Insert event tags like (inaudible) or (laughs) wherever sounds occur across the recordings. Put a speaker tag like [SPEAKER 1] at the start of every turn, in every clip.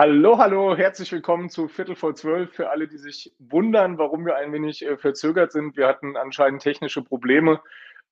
[SPEAKER 1] Hallo, hallo, herzlich willkommen zu Viertel vor zwölf. Für alle, die sich wundern, warum wir ein wenig äh, verzögert sind. Wir hatten anscheinend technische Probleme.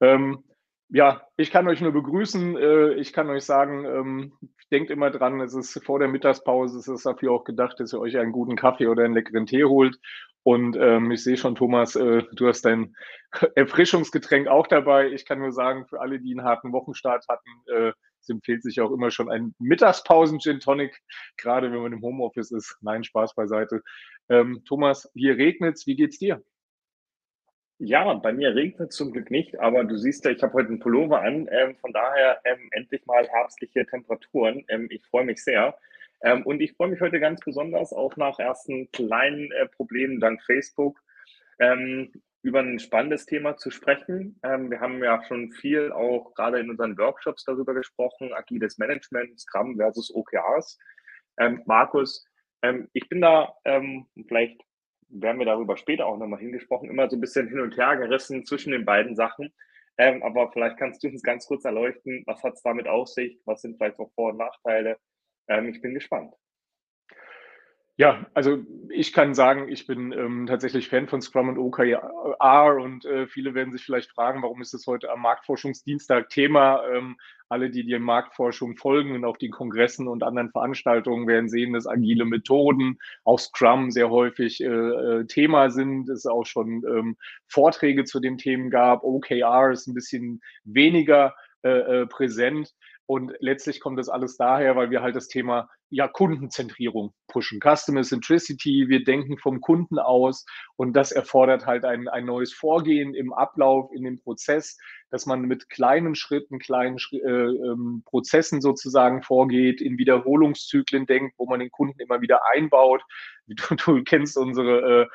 [SPEAKER 1] Ähm, ja, ich kann euch nur begrüßen. Äh, ich kann euch sagen, ähm, denkt immer dran, es ist vor der Mittagspause, es ist dafür auch gedacht, dass ihr euch einen guten Kaffee oder einen leckeren Tee holt. Und ähm, ich sehe schon, Thomas, äh, du hast dein (laughs) Erfrischungsgetränk auch dabei. Ich kann nur sagen, für alle, die einen harten Wochenstart hatten, äh, es empfiehlt sich auch immer schon ein Mittagspausen-Gin Tonic, gerade wenn man im Homeoffice ist. Nein, Spaß beiseite. Ähm, Thomas, hier regnet's. Wie geht's dir?
[SPEAKER 2] Ja, bei mir regnet zum Glück nicht, aber du siehst ja, ich habe heute einen Pullover an. Ähm, von daher ähm, endlich mal herbstliche Temperaturen. Ähm, ich freue mich sehr. Ähm, und ich freue mich heute ganz besonders auch nach ersten kleinen äh, Problemen dank Facebook ähm, über ein spannendes Thema zu sprechen. Ähm, wir haben ja schon viel auch gerade in unseren Workshops darüber gesprochen, agiles Management, Scrum versus OKRs. Ähm, Markus, ähm, ich bin da, ähm, vielleicht werden wir darüber später auch nochmal hingesprochen, immer so ein bisschen hin und her gerissen zwischen den beiden Sachen. Ähm, aber vielleicht kannst du uns ganz kurz erleuchten, was hat es damit auf sich, was sind vielleicht auch Vor- und Nachteile. Ähm, ich bin gespannt.
[SPEAKER 1] Ja, also ich kann sagen, ich bin ähm, tatsächlich Fan von Scrum und OKR und äh, viele werden sich vielleicht fragen, warum ist das heute am Marktforschungsdienstag Thema? Ähm, alle, die der Marktforschung folgen und auch den Kongressen und anderen Veranstaltungen werden sehen, dass agile Methoden, auch Scrum sehr häufig äh, äh Thema sind, es auch schon ähm, Vorträge zu den Themen gab. OKR ist ein bisschen weniger äh, äh präsent. Und letztlich kommt das alles daher, weil wir halt das Thema ja, Kundenzentrierung pushen. Customer Centricity, wir denken vom Kunden aus und das erfordert halt ein, ein neues Vorgehen im Ablauf, in dem Prozess, dass man mit kleinen Schritten, kleinen äh, ähm, Prozessen sozusagen vorgeht, in Wiederholungszyklen denkt, wo man den Kunden immer wieder einbaut. (laughs) Du, du kennst unsere äh,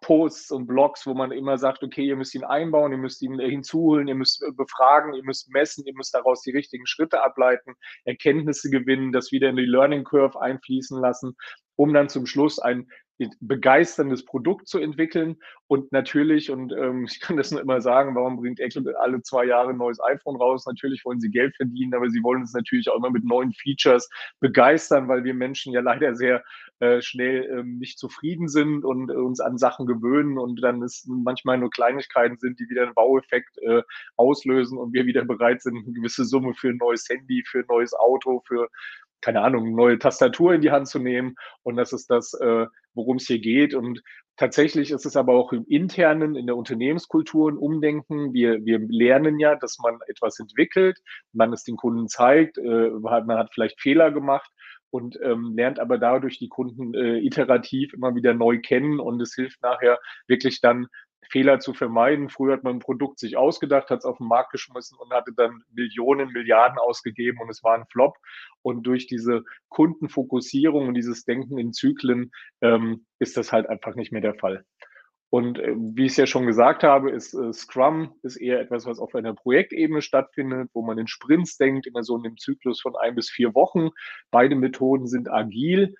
[SPEAKER 1] Posts und Blogs, wo man immer sagt, okay, ihr müsst ihn einbauen, ihr müsst ihn hinzuholen, ihr müsst äh, befragen, ihr müsst messen, ihr müsst daraus die richtigen Schritte ableiten, Erkenntnisse gewinnen, das wieder in die Learning Curve einfließen lassen, um dann zum Schluss ein begeisterndes Produkt zu entwickeln. Und natürlich, und ähm, (laughs) ich kann das nur immer sagen, warum bringt Apple alle zwei Jahre ein neues iPhone raus? Natürlich wollen sie Geld verdienen, aber sie wollen uns natürlich auch immer mit neuen Features begeistern, weil wir Menschen ja leider sehr äh, schnell ähm, nicht zufrieden sind und äh, uns an Sachen gewöhnen und dann es manchmal nur Kleinigkeiten sind, die wieder einen Baueffekt äh, auslösen und wir wieder bereit sind, eine gewisse Summe für ein neues Handy, für ein neues Auto, für keine Ahnung, neue Tastatur in die Hand zu nehmen. Und das ist das, äh, worum es hier geht. Und tatsächlich ist es aber auch im internen, in der Unternehmenskultur ein Umdenken. Wir, wir lernen ja, dass man etwas entwickelt, man es den Kunden zeigt, äh, man hat vielleicht Fehler gemacht und ähm, lernt aber dadurch die Kunden äh, iterativ immer wieder neu kennen und es hilft nachher wirklich dann Fehler zu vermeiden. Früher hat man ein Produkt sich ausgedacht, hat es auf den Markt geschmissen und hatte dann Millionen, Milliarden ausgegeben und es war ein Flop. Und durch diese Kundenfokussierung und dieses Denken in Zyklen ähm, ist das halt einfach nicht mehr der Fall. Und äh, wie ich es ja schon gesagt habe, ist äh, Scrum ist eher etwas, was auf einer Projektebene stattfindet, wo man in Sprints denkt, immer so in einem Zyklus von ein bis vier Wochen. Beide Methoden sind agil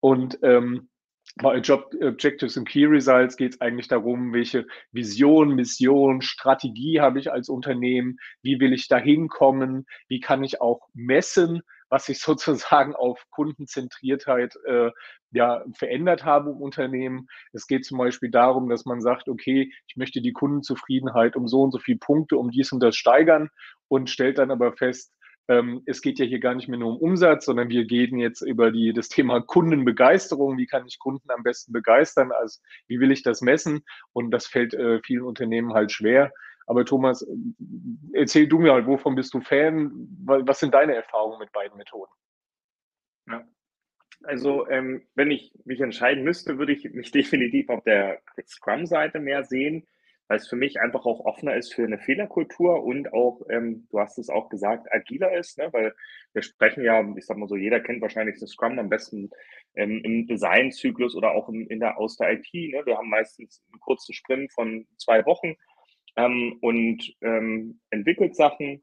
[SPEAKER 1] und ähm, bei Job Objectives und Key Results geht es eigentlich darum, welche Vision, Mission, Strategie habe ich als Unternehmen, wie will ich da hinkommen, wie kann ich auch messen, was ich (laughs) sozusagen auf Kundenzentriertheit äh, ja, verändert habe im Unternehmen. Es geht zum Beispiel darum, dass man sagt, okay, ich möchte die Kundenzufriedenheit um so und so viele Punkte, um dies und das steigern und stellt dann aber fest, ähm, es geht ja hier gar nicht mehr nur um Umsatz, sondern wir gehen jetzt über die, das Thema Kundenbegeisterung. Wie kann ich Kunden am besten begeistern? Also, wie will ich das messen? Und das fällt äh, vielen Unternehmen halt schwer. Aber Thomas, äh, erzähl du mir halt, wovon bist du Fan? Was sind deine Erfahrungen mit beiden Methoden?
[SPEAKER 2] Ja. Also, ähm, wenn ich mich entscheiden müsste, würde ich mich (laughs) definitiv auf der Scrum-Seite mehr sehen weil es für mich einfach auch offener ist für eine Fehlerkultur und auch, ähm, du hast es auch gesagt, agiler ist, ne? weil wir sprechen ja, ich sag mal so, jeder kennt wahrscheinlich das Scrum am besten ähm, im Designzyklus oder auch im, in der, aus der IT. Ne? Wir haben meistens einen kurzen Sprint von zwei Wochen ähm, und ähm, entwickelt Sachen,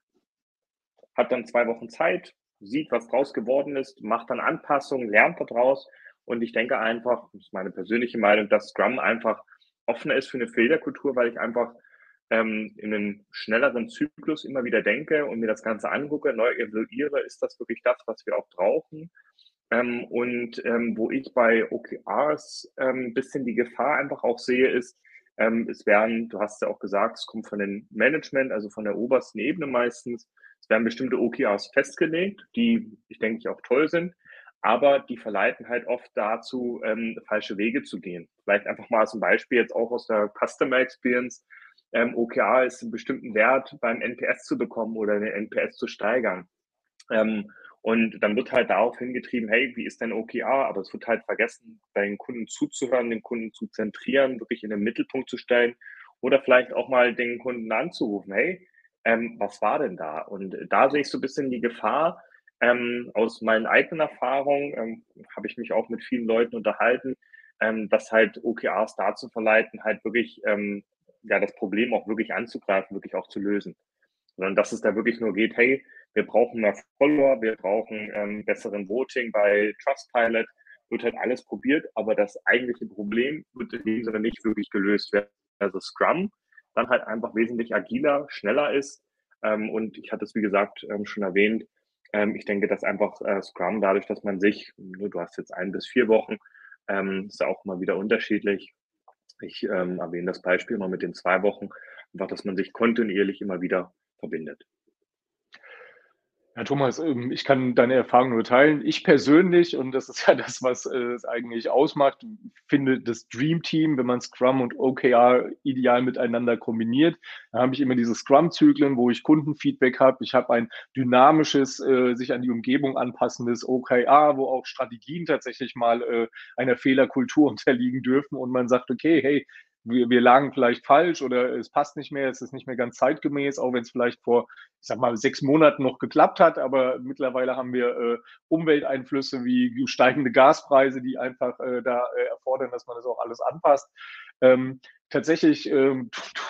[SPEAKER 2] hat dann zwei Wochen Zeit, sieht, was draus geworden ist, macht dann Anpassungen, lernt daraus und ich denke einfach, das ist meine persönliche Meinung, dass Scrum einfach offener ist für eine Fehlerkultur, weil ich einfach ähm, in einem schnelleren Zyklus immer wieder denke und mir das Ganze angucke, neu evaluiere, ist das wirklich das, was wir auch brauchen? Ähm, und ähm, wo ich bei OKRs ein ähm, bisschen die Gefahr einfach auch sehe, ist, ähm, es werden, du hast ja auch gesagt, es kommt von den Management, also von der obersten Ebene meistens, es werden bestimmte OKRs festgelegt, die ich denke auch toll sind, aber die verleiten halt oft dazu, ähm, falsche Wege zu gehen. Vielleicht einfach mal ein Beispiel jetzt auch aus der Customer Experience. Ähm, OKR ist einen bestimmten Wert beim NPS zu bekommen oder den NPS zu steigern. Ähm, und dann wird halt darauf hingetrieben, hey, wie ist denn OKR? Aber es wird halt vergessen, bei den Kunden zuzuhören, den Kunden zu zentrieren, wirklich in den Mittelpunkt zu stellen oder vielleicht auch mal den Kunden anzurufen, hey, ähm, was war denn da? Und da sehe ich so ein bisschen die Gefahr, ähm, aus meinen eigenen Erfahrungen ähm, habe ich mich auch mit vielen Leuten unterhalten, ähm, dass halt OKRs dazu verleiten, halt wirklich ähm, ja das Problem auch wirklich anzugreifen, wirklich auch zu lösen. Sondern dass es da wirklich nur geht, hey, wir brauchen mehr Follower, wir brauchen ähm, besseren Voting bei Trustpilot, wird halt alles probiert, aber das eigentliche Problem wird in dem Sinne nicht wirklich gelöst werden. Also Scrum dann halt einfach wesentlich agiler, schneller ist. Ähm, und ich hatte es, wie gesagt, schon erwähnt, ähm, ich denke, dass einfach äh, Scrum dadurch, dass man sich, ne, du hast jetzt ein bis vier Wochen, ähm, ist auch mal wieder unterschiedlich. Ich ähm, erwähne das Beispiel mal mit den zwei Wochen, einfach, dass man sich kontinuierlich immer wieder verbindet.
[SPEAKER 1] Ja, Thomas, ähm, ich kann deine Erfahrung nur teilen. Ich persönlich, und das ist (laughs) ja das, was äh, es eigentlich ausmacht, finde das Dream Team, wenn man Scrum und OKR ideal miteinander kombiniert. Da habe ich immer diese Scrum-Zyklen, wo ich Kundenfeedback habe. Ich habe ein dynamisches, äh, sich an die Umgebung anpassendes OKR, wo auch Strategien tatsächlich mal äh, einer Fehlerkultur (laughs) unterliegen dürfen und man sagt, okay, hey, wir, wir lagen vielleicht falsch oder es passt nicht mehr, es ist nicht mehr ganz zeitgemäß, auch wenn es vielleicht vor, ich sag mal, sechs Monaten noch geklappt hat, aber mittlerweile haben wir äh, Umwelteinflüsse wie steigende Gaspreise, die einfach äh, da äh, erfordern, dass man das auch alles anpasst. Ähm, tatsächlich, ähm,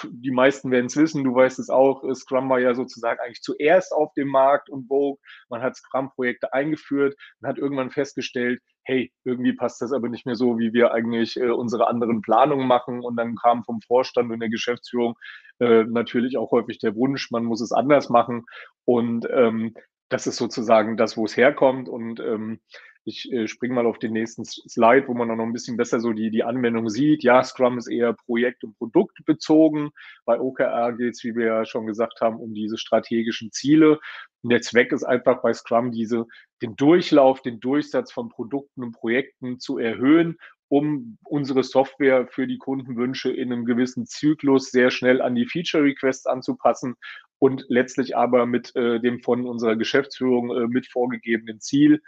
[SPEAKER 1] die meisten werden es wissen, du weißt es auch, äh, Scrum war ja sozusagen eigentlich zuerst auf dem Markt und Vogue. Man hat Scrum-Projekte eingeführt und hat irgendwann festgestellt, hey, irgendwie passt das aber nicht mehr so, wie wir eigentlich äh, unsere anderen Planungen machen. Und dann kam vom Vorstand und der Geschäftsführung äh, natürlich auch häufig der Wunsch, man muss es anders machen. Und ähm, das ist sozusagen das, wo es herkommt. Und ähm, ich äh, springe mal auf den nächsten Slide, wo man noch ein bisschen besser so die, die Anwendung sieht. Ja, Scrum ist eher projekt- und produktbezogen. Bei OKR geht es, wie wir ja schon gesagt haben, um diese strategischen Ziele. Und der Zweck ist einfach bei Scrum diese, den Durchlauf, den Durchsatz von Produkten und Projekten zu erhöhen, um unsere Software für die Kundenwünsche in einem gewissen Zyklus sehr schnell an die Feature Requests anzupassen und letztlich aber mit äh, dem von unserer Geschäftsführung äh, mit vorgegebenen Ziel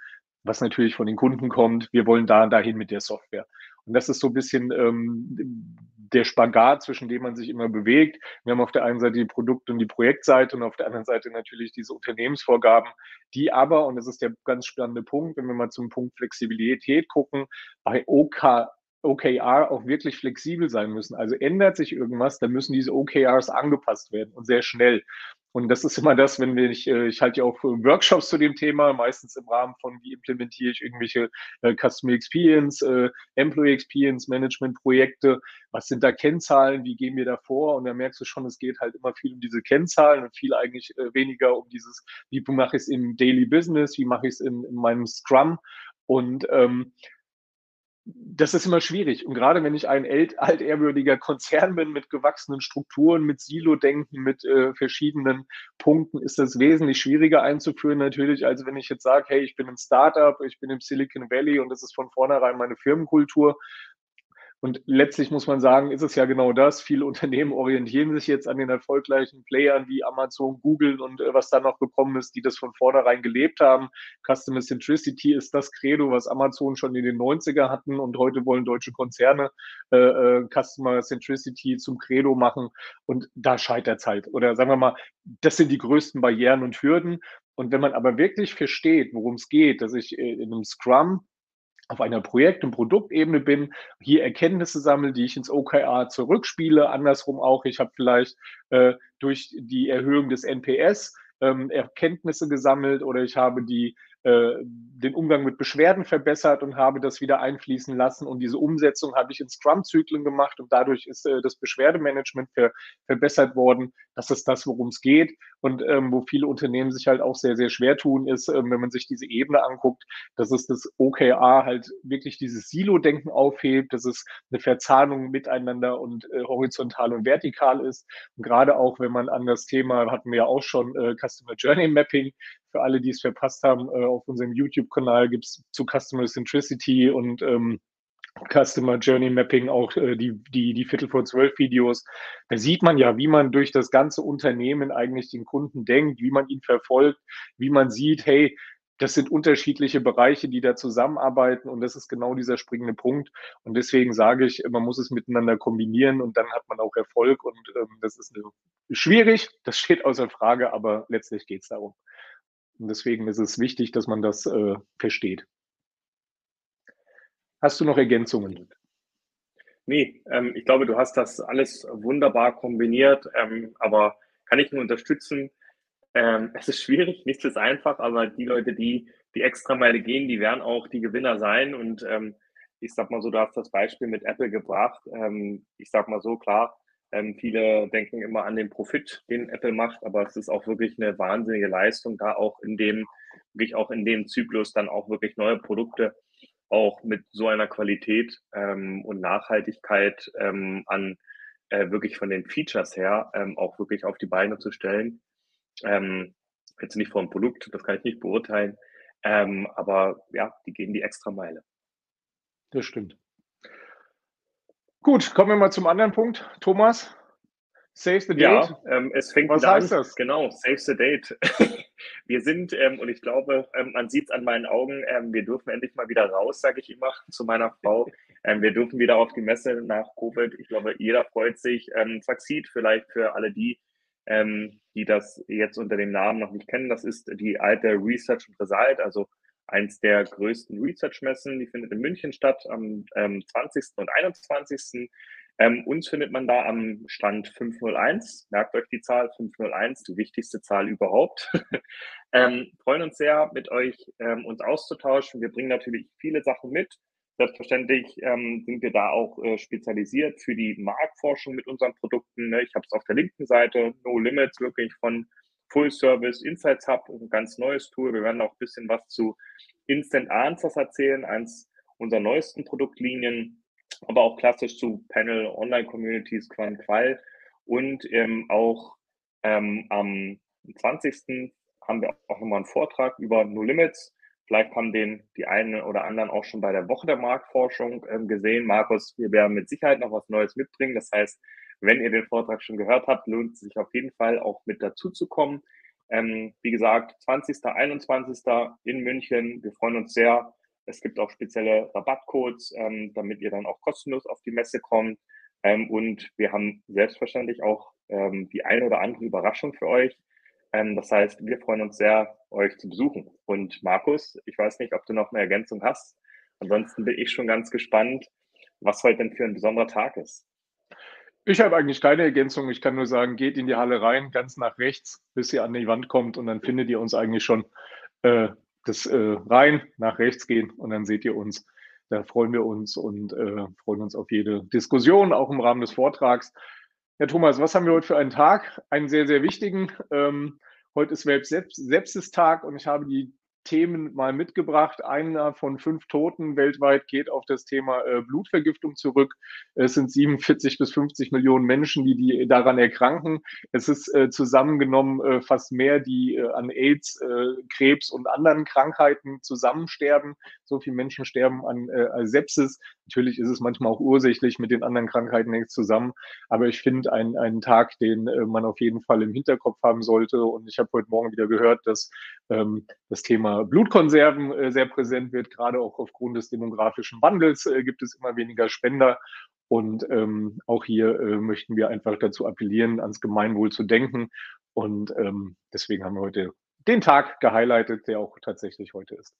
[SPEAKER 1] was natürlich von den Kunden kommt. Wir wollen da dahin mit der Software. Und das ist so ein bisschen ähm, der Spagat, zwischen dem man sich immer bewegt. Wir haben auf der einen Seite die Produkt- und die Projektseite und auf der anderen Seite natürlich diese Unternehmensvorgaben, die aber, und das ist der ganz spannende Punkt, wenn wir mal zum Punkt Flexibilität gucken, bei OK OKR auch wirklich flexibel sein müssen. Also ändert sich irgendwas, dann müssen diese OKRs angepasst werden und sehr schnell. Und das ist immer das, wenn wir, ich, äh, ich halte ja auch Workshops zu dem Thema, meistens im Rahmen von, wie implementiere ich irgendwelche äh, Customer Experience, äh, Employee Experience Management Projekte, was sind da Kennzahlen, wie gehen wir da vor? Und da merkst du schon, es geht halt immer viel um diese Kennzahlen und viel eigentlich äh, weniger um dieses, wie mache ich es im Daily Business, wie mache ich es in, in meinem Scrum. Und ähm, das ist immer schwierig. Und gerade wenn ich ein altehrwürdiger Konzern bin mit gewachsenen Strukturen, mit Silo-Denken, mit äh, verschiedenen Punkten, ist das wesentlich schwieriger einzuführen natürlich, als wenn ich jetzt sage, hey, ich bin ein Startup, ich bin im Silicon Valley und das ist von vornherein meine Firmenkultur. Und letztlich muss man sagen, ist es ja genau das. Viele Unternehmen orientieren sich jetzt an den erfolgreichen Playern wie Amazon, Google und äh, was da noch gekommen ist, die das von vornherein gelebt haben. Customer Centricity ist das Credo, was Amazon schon in den 90er hatten und heute wollen deutsche Konzerne äh, äh, Customer Centricity zum Credo machen und da scheitert es halt. Oder sagen wir mal, das sind die größten Barrieren und Hürden. Und wenn man aber wirklich versteht, worum es geht, dass ich äh, in einem Scrum auf einer Projekt- und Produktebene bin, hier Erkenntnisse sammle, die ich ins OKR zurückspiele. Andersrum auch, ich habe vielleicht äh, durch die Erhöhung des NPS ähm, Erkenntnisse gesammelt oder ich habe die äh, den Umgang mit Beschwerden verbessert und habe das wieder einfließen lassen. Und diese Umsetzung habe ich in Scrum-Zyklen gemacht und dadurch ist äh, das Beschwerdemanagement ver verbessert worden. Das ist das, worum es geht. Und ähm, wo viele Unternehmen sich halt auch sehr, sehr schwer tun, ist, ähm, wenn man sich diese Ebene anguckt, dass es das OKR halt wirklich dieses Silo-Denken aufhebt, dass es eine Verzahnung miteinander und äh, horizontal und vertikal ist. Und gerade auch, wenn man an das Thema, hatten wir ja auch schon, äh, Customer Journey Mapping, für alle, die es verpasst haben, äh, auf unserem YouTube-Kanal gibt es zu Customer Centricity und ähm, Customer Journey Mapping auch äh, die, die, die Viertel vor zwölf Videos. Da sieht man ja, wie man durch das ganze Unternehmen eigentlich den Kunden denkt, wie man ihn verfolgt, wie man sieht, hey, das sind unterschiedliche Bereiche, die da zusammenarbeiten und das ist genau dieser springende Punkt. Und deswegen sage ich, man muss es miteinander kombinieren und dann hat man auch Erfolg und ähm, das ist eine, schwierig, das steht außer Frage, aber letztlich geht es darum. Und deswegen ist es wichtig, dass man das äh, versteht. Hast du noch Ergänzungen?
[SPEAKER 2] Nee, ähm, ich glaube, du hast das alles wunderbar kombiniert, ähm, aber kann ich nur unterstützen. Ähm, es ist schwierig, nichts ist einfach, aber die Leute, die die Extrameile gehen, die werden auch die Gewinner sein. Und ähm, ich sag mal so, du hast das Beispiel mit Apple gebracht. Ähm, ich sag mal so, klar, ähm, viele denken immer an den Profit, den Apple macht, aber es ist auch wirklich eine wahnsinnige Leistung, da auch in dem, wirklich auch in dem Zyklus dann auch wirklich neue Produkte auch mit so einer Qualität ähm, und Nachhaltigkeit ähm, an äh, wirklich von den Features her ähm, auch wirklich auf die Beine zu stellen. Ähm, jetzt nicht vom Produkt, das kann ich nicht beurteilen, ähm, aber ja, die gehen die extra Meile.
[SPEAKER 1] Das stimmt. Gut, kommen wir mal zum anderen Punkt. Thomas,
[SPEAKER 2] Save the Date. Ja, ähm, es fängt Was heißt an. das? Genau, Save the Date. (laughs) wir sind, ähm, und ich glaube, ähm, man sieht es an meinen Augen, ähm, wir dürfen endlich mal wieder raus, sage ich immer zu meiner Frau. Ähm, wir dürfen wieder auf die Messe nach Covid. Ich glaube, jeder freut sich. Ähm, Succeed vielleicht für alle die, ähm, die das jetzt unter dem Namen noch nicht kennen. Das ist die alte Research and Result, also eins der größten Research-Messen. Die findet in München statt am ähm, 20. und 21. Ähm, uns findet man da am Stand 501. Merkt euch die Zahl 501, die wichtigste Zahl überhaupt. (laughs) ähm, freuen uns sehr, mit euch ähm, uns auszutauschen. Wir bringen natürlich viele Sachen mit. Selbstverständlich ähm, sind wir da auch äh, spezialisiert für die Marktforschung mit unseren Produkten. Ne? Ich habe es auf der linken Seite, No Limits, wirklich von Full Service Insights Hub, ein ganz neues Tool. Wir werden auch ein bisschen was zu Instant Answers erzählen, eins unserer neuesten Produktlinien, aber auch klassisch zu Panel Online Communities, Quan Qual und ähm, auch ähm, am 20. haben wir auch nochmal einen Vortrag über No Limits. Vielleicht haben den die einen oder anderen auch schon bei der Woche der Marktforschung ähm, gesehen. Markus, wir werden mit Sicherheit noch was Neues mitbringen. Das heißt, wenn ihr den Vortrag schon gehört habt, lohnt es sich auf jeden Fall auch mit dazu zu kommen. Ähm, wie gesagt, 20., 21. in München. Wir freuen uns sehr. Es gibt auch spezielle Rabattcodes, ähm, damit ihr dann auch kostenlos auf die Messe kommt. Ähm, und wir haben selbstverständlich auch ähm, die eine oder andere Überraschung für euch. Ähm, das heißt, wir freuen uns sehr, euch zu besuchen. Und Markus, ich weiß nicht, ob du noch eine Ergänzung hast. Ansonsten bin ich schon ganz gespannt, was heute denn für ein besonderer Tag ist.
[SPEAKER 1] Ich habe eigentlich keine Ergänzung. Ich kann nur sagen, geht in die Halle rein, ganz nach rechts, bis ihr an die Wand kommt und dann findet ihr uns eigentlich schon äh, das äh, rein, nach rechts gehen und dann seht ihr uns. Da freuen wir uns und äh, freuen uns auf jede Diskussion, auch im Rahmen des Vortrags. Herr Thomas, was haben wir heute für einen Tag? Einen sehr, sehr wichtigen. Ähm, heute ist Sepsis-Tag und ich habe die Themen mal mitgebracht. Einer von fünf Toten weltweit geht auf das Thema äh, Blutvergiftung zurück. Es sind 47 bis 50 Millionen Menschen, die, die daran erkranken. Es ist äh, zusammengenommen äh, fast mehr, die äh, an AIDS, äh, Krebs und anderen Krankheiten zusammensterben. So viele Menschen sterben an äh, Sepsis. Natürlich ist es manchmal auch ursächlich mit den anderen Krankheiten nichts zusammen. Aber ich finde ein, einen Tag, den man auf jeden Fall im Hinterkopf haben sollte. Und ich habe heute Morgen wieder gehört, dass ähm, das Thema Blutkonserven äh, sehr präsent wird. Gerade auch aufgrund des demografischen Wandels äh, gibt es immer weniger Spender. Und ähm, auch hier äh, möchten wir einfach dazu appellieren, ans Gemeinwohl zu denken. Und ähm, deswegen haben wir heute den Tag gehighlightet, der auch tatsächlich heute ist.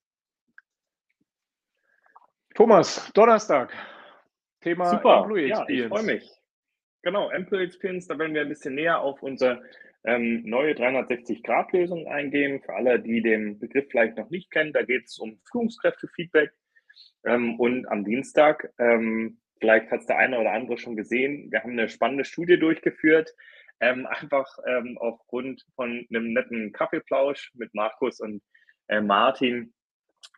[SPEAKER 1] Thomas, Donnerstag.
[SPEAKER 2] Thema Super. Employee Experience. Ja, ich freue mich. Genau, Employee Experience, da werden wir ein bisschen näher auf unser ähm, neue 360-Grad-Lösung eingehen. Für alle, die den Begriff vielleicht noch nicht kennen, da geht es um Führungskräftefeedback. Ähm, und am Dienstag, ähm, vielleicht hat es der eine oder andere schon gesehen, wir haben eine spannende Studie durchgeführt, ähm, einfach ähm, aufgrund von einem netten Kaffeeplausch mit Markus und äh, Martin.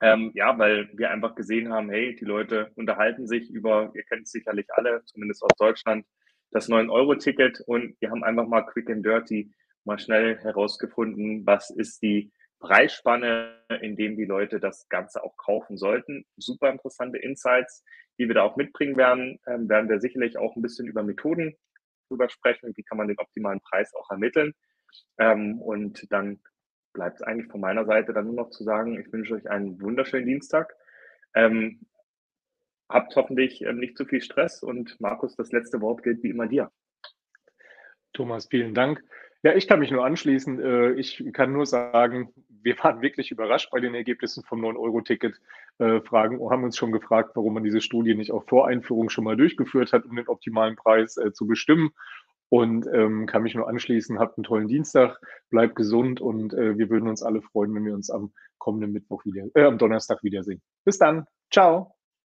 [SPEAKER 2] Ähm, ja, weil wir einfach gesehen haben, hey, die Leute unterhalten sich über, ihr kennt es sicherlich alle, zumindest aus Deutschland, das 9-Euro-Ticket und wir haben einfach mal quick and dirty mal schnell herausgefunden, was ist die Preisspanne, in dem die Leute das Ganze auch kaufen sollten. Super interessante Insights, die wir da auch mitbringen werden. Ähm, werden wir sicherlich auch ein bisschen über Methoden drüber sprechen, wie kann man den optimalen Preis auch ermitteln. Ähm, und dann bleibt es eigentlich von meiner Seite dann nur noch zu sagen, ich wünsche euch einen wunderschönen Dienstag. Ähm, habt hoffentlich ähm, nicht zu viel Stress und Markus, das letzte Wort gilt wie immer dir.
[SPEAKER 1] Thomas, vielen Dank. Ja, ich kann mich nur anschließen. Äh, ich kann nur sagen, wir waren wirklich überrascht bei den Ergebnissen vom 9-Euro-Ticket. Äh, Fragen haben uns schon gefragt, warum man diese Studie nicht auch vor Einführung schon mal durchgeführt hat, um den optimalen Preis äh, zu bestimmen. Und ähm, kann mich nur anschließen, habt einen tollen Dienstag, bleibt gesund und äh, wir würden uns alle freuen, wenn wir uns am kommenden Mittwoch wieder, äh, am Donnerstag wiedersehen. Bis dann. Ciao.